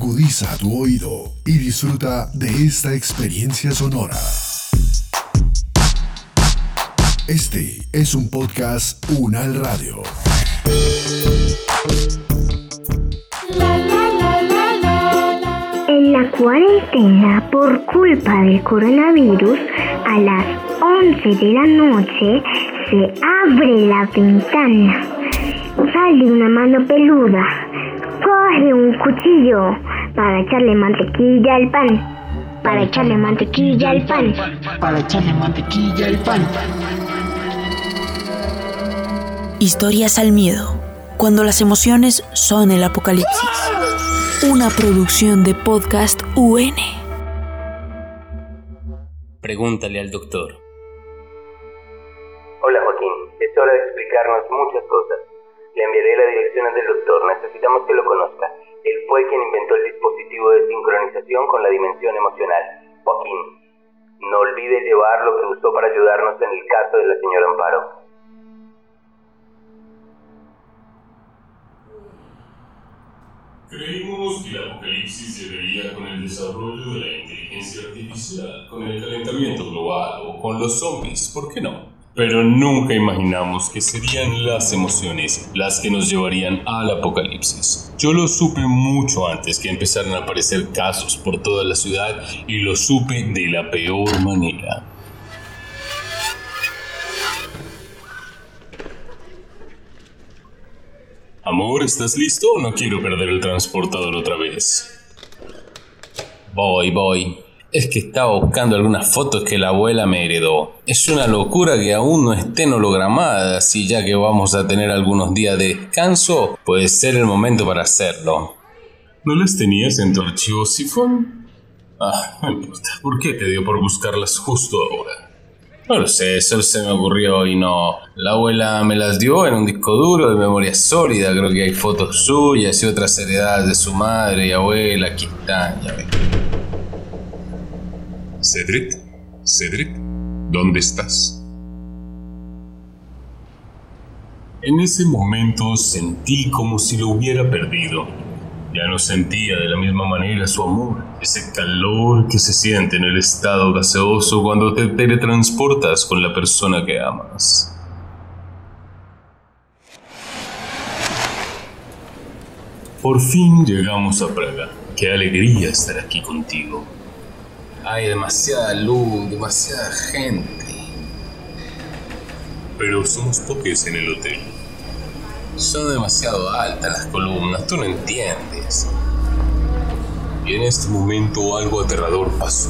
Agudiza tu oído y disfruta de esta experiencia sonora. Este es un podcast Unal Radio. En la cuarentena, por culpa del coronavirus, a las 11 de la noche se abre la ventana. Sale una mano peluda, coge un cuchillo para echarle mantequilla al pan. Para echarle mantequilla al pan. Para echarle mantequilla al pan. Historias al miedo, cuando las emociones son el apocalipsis. Una producción de podcast UN. Pregúntale al doctor. Le enviaré la dirección del doctor, necesitamos que lo conozca. Él fue quien inventó el dispositivo de sincronización con la dimensión emocional. Joaquín, no olvide llevar lo que usó para ayudarnos en el caso de la señora Amparo. Creímos que el apocalipsis se vería con el desarrollo de la inteligencia artificial, con el calentamiento global o con los zombies, ¿por qué no? Pero nunca imaginamos que serían las emociones las que nos llevarían al apocalipsis. Yo lo supe mucho antes que empezaran a aparecer casos por toda la ciudad y lo supe de la peor manera. Amor, ¿estás listo? No quiero perder el transportador otra vez. Voy, voy. Es que estaba buscando algunas fotos que la abuela me heredó. Es una locura que aún no estén hologramadas y ya que vamos a tener algunos días de descanso, puede ser el momento para hacerlo. ¿No las tenías en tu archivo Sifón? Ah, no importa. ¿Por qué te dio por buscarlas justo ahora? No lo sé, eso se me ocurrió y no. La abuela me las dio en un disco duro de memoria sólida. Creo que hay fotos suyas y otras heredadas de su madre y abuela. Aquí están, ya ven. Cedric, Cedric, ¿dónde estás? En ese momento sentí como si lo hubiera perdido. Ya no sentía de la misma manera su amor, ese calor que se siente en el estado gaseoso cuando te teletransportas con la persona que amas. Por fin llegamos a Praga. Qué alegría estar aquí contigo. Hay demasiada luz, demasiada gente. Pero somos pocos en el hotel. Son demasiado altas las columnas, tú no entiendes. Y en este momento algo aterrador pasó.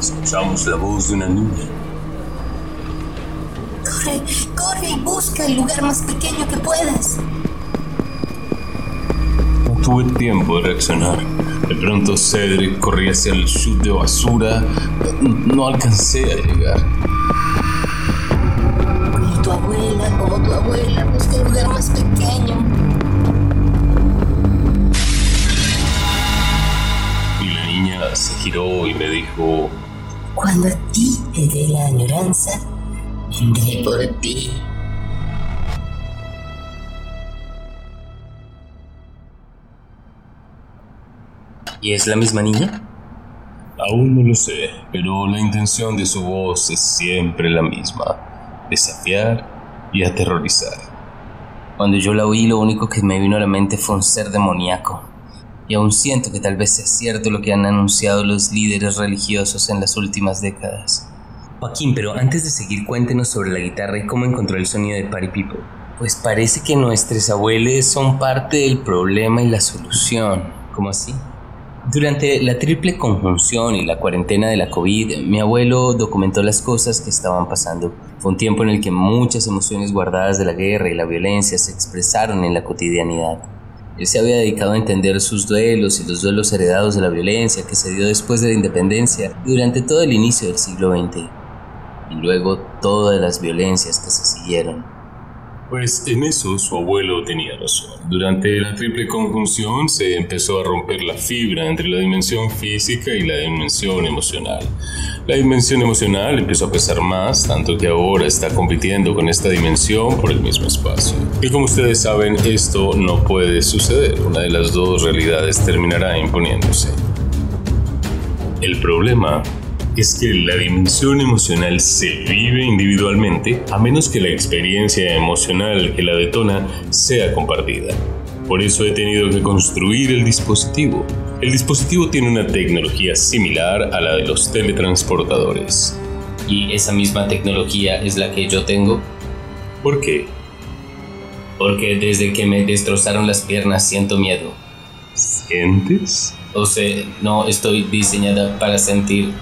Escuchamos la voz de una niña. Corre, corre y busca el lugar más pequeño que puedas. Tuve tiempo de reaccionar. De pronto Cedric corría hacia el chute de basura. No alcancé a llegar. Como tu abuela, como tu abuela, busca el lugar más pequeño. Y la niña se giró y me dijo, Cuando a ti te dé la añoranza, vendré por ti. ¿Y es la misma niña? aún no lo sé, pero la intención de su voz es siempre la misma. Desafiar y aterrorizar. Cuando yo la oí, lo único que me vino a la mente fue un ser demoníaco. Y aún siento que tal vez sea cierto lo que han anunciado los líderes religiosos en las últimas décadas. Joaquín, pero antes de seguir, cuéntenos sobre la guitarra y cómo encontró el sonido de Party People. Pues parece que nuestros abuelos son parte del problema y la solución. ¿Cómo así? Durante la triple conjunción y la cuarentena de la COVID, mi abuelo documentó las cosas que estaban pasando. Fue un tiempo en el que muchas emociones guardadas de la guerra y la violencia se expresaron en la cotidianidad. Él se había dedicado a entender sus duelos y los duelos heredados de la violencia que se dio después de la independencia durante todo el inicio del siglo XX, y luego todas las violencias que se siguieron. Pues en eso su abuelo tenía razón. Durante la triple conjunción se empezó a romper la fibra entre la dimensión física y la dimensión emocional. La dimensión emocional empezó a pesar más, tanto que ahora está compitiendo con esta dimensión por el mismo espacio. Y como ustedes saben, esto no puede suceder. Una de las dos realidades terminará imponiéndose. El problema es que la dimensión emocional se vive individualmente a menos que la experiencia emocional que la detona sea compartida. Por eso he tenido que construir el dispositivo. El dispositivo tiene una tecnología similar a la de los teletransportadores. ¿Y esa misma tecnología es la que yo tengo? ¿Por qué? Porque desde que me destrozaron las piernas siento miedo. ¿Sientes? O sea, no estoy diseñada para sentir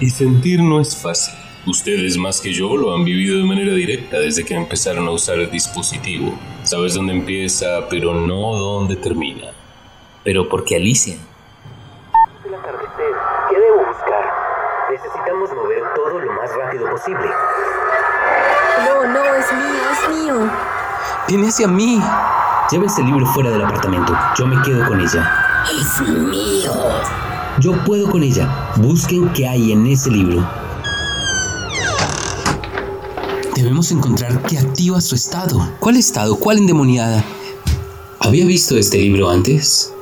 y sentir no es fácil. Ustedes más que yo lo han vivido de manera directa desde que empezaron a usar el dispositivo. Sabes dónde empieza, pero no dónde termina. Pero ¿por qué Alicia? El atardecer. ¿Qué debo buscar? Necesitamos mover todo lo más rápido posible. No, no, es mío, es mío. Viene hacia mí. Lleva ese libro fuera del apartamento. Yo me quedo con ella. Es mío. Yo puedo con ella. Busquen qué hay en ese libro. Debemos encontrar qué activa su estado. ¿Cuál estado? ¿Cuál endemoniada? ¿Había visto este libro antes?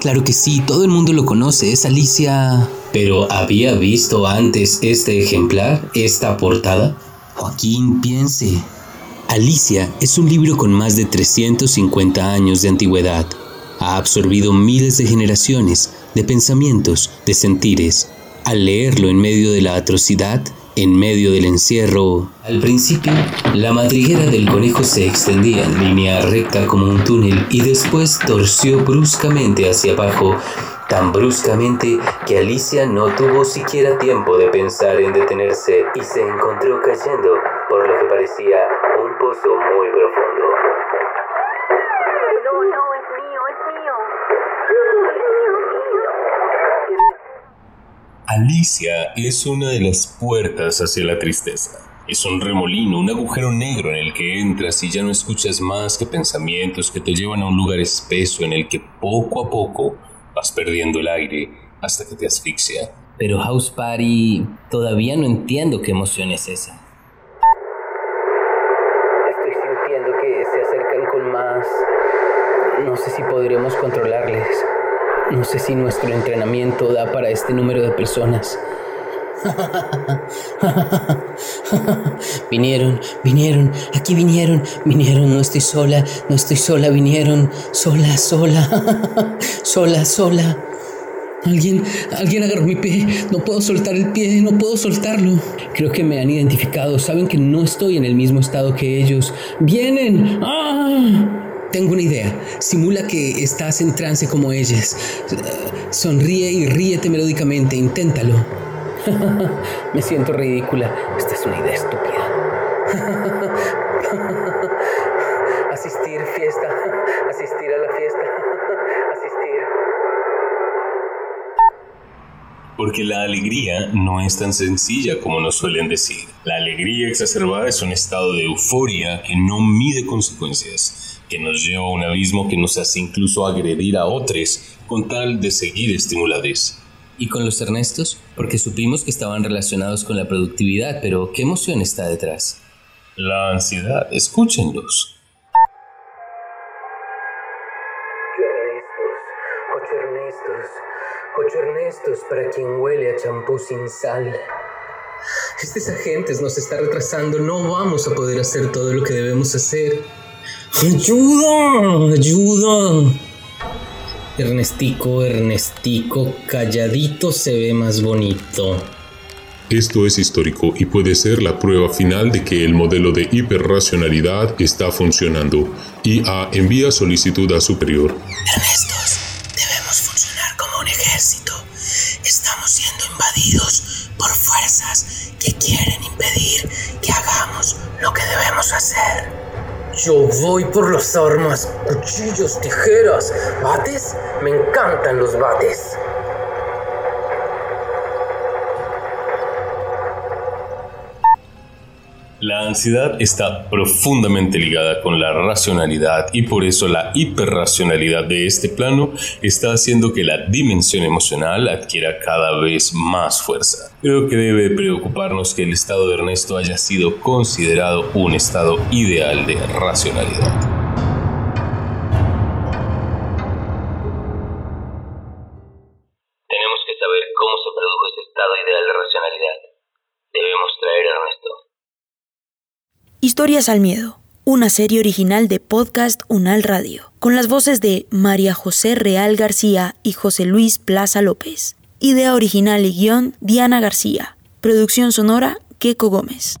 Claro que sí, todo el mundo lo conoce, es Alicia. Pero ¿había visto antes este ejemplar, esta portada? Joaquín, piense. Alicia es un libro con más de 350 años de antigüedad. Ha absorbido miles de generaciones, de pensamientos, de sentires. Al leerlo en medio de la atrocidad, en medio del encierro. Al principio, la madriguera del conejo se extendía en línea recta como un túnel y después torció bruscamente hacia abajo, tan bruscamente que Alicia no tuvo siquiera tiempo de pensar en detenerse y se encontró cayendo por lo que parecía un pozo muy profundo. Alicia es una de las puertas hacia la tristeza. Es un remolino, un agujero negro en el que entras y ya no escuchas más que pensamientos que te llevan a un lugar espeso en el que poco a poco vas perdiendo el aire hasta que te asfixia. Pero House Party, todavía no entiendo qué emoción es esa. Estoy sintiendo que se acercan con más... No sé si podremos controlarles. No sé si nuestro entrenamiento da para este número de personas. vinieron, vinieron, aquí vinieron, vinieron, no estoy sola, no estoy sola, vinieron, sola, sola, sola, sola. Alguien, alguien agarró mi pie, no puedo soltar el pie, no puedo soltarlo. Creo que me han identificado, saben que no estoy en el mismo estado que ellos. ¡Vienen! ¡Ah! Tengo una idea. Simula que estás en trance como ellas. Sonríe y ríete melódicamente. Inténtalo. Me siento ridícula. Esta es una idea estúpida. Asistir fiesta. Asistir a la fiesta. Asistir. Porque la alegría no es tan sencilla como nos suelen decir. La alegría exacerbada es un estado de euforia que no mide consecuencias que nos lleva a un abismo que nos hace incluso agredir a otros con tal de seguir estimulados. ¿Y con los Ernestos? Porque supimos que estaban relacionados con la productividad, pero ¿qué emoción está detrás? La ansiedad, escúchenlos. Ocho Ernestos, ocho Ernestos para quien huele a champú sin sal. Estos agentes nos está retrasando, no vamos a poder hacer todo lo que debemos hacer. ¡Ayuda! ¡Ayuda! Ernestico, Ernestico, calladito se ve más bonito. Esto es histórico y puede ser la prueba final de que el modelo de hiperracionalidad está funcionando. IA envía solicitud a superior. Ernestos, debemos funcionar como un ejército. Estamos siendo invadidos por fuerzas que quieren impedir que hagamos lo que debemos hacer. Yo voy por las armas, cuchillos, tijeras, bates. Me encantan los bates. La ansiedad está profundamente ligada con la racionalidad y por eso la hiperracionalidad de este plano está haciendo que la dimensión emocional adquiera cada vez más fuerza. Creo que debe preocuparnos que el estado de Ernesto haya sido considerado un estado ideal de racionalidad. Historias al Miedo, una serie original de Podcast Unal Radio, con las voces de María José Real García y José Luis Plaza López. Idea original y guion Diana García. Producción sonora Keco Gómez.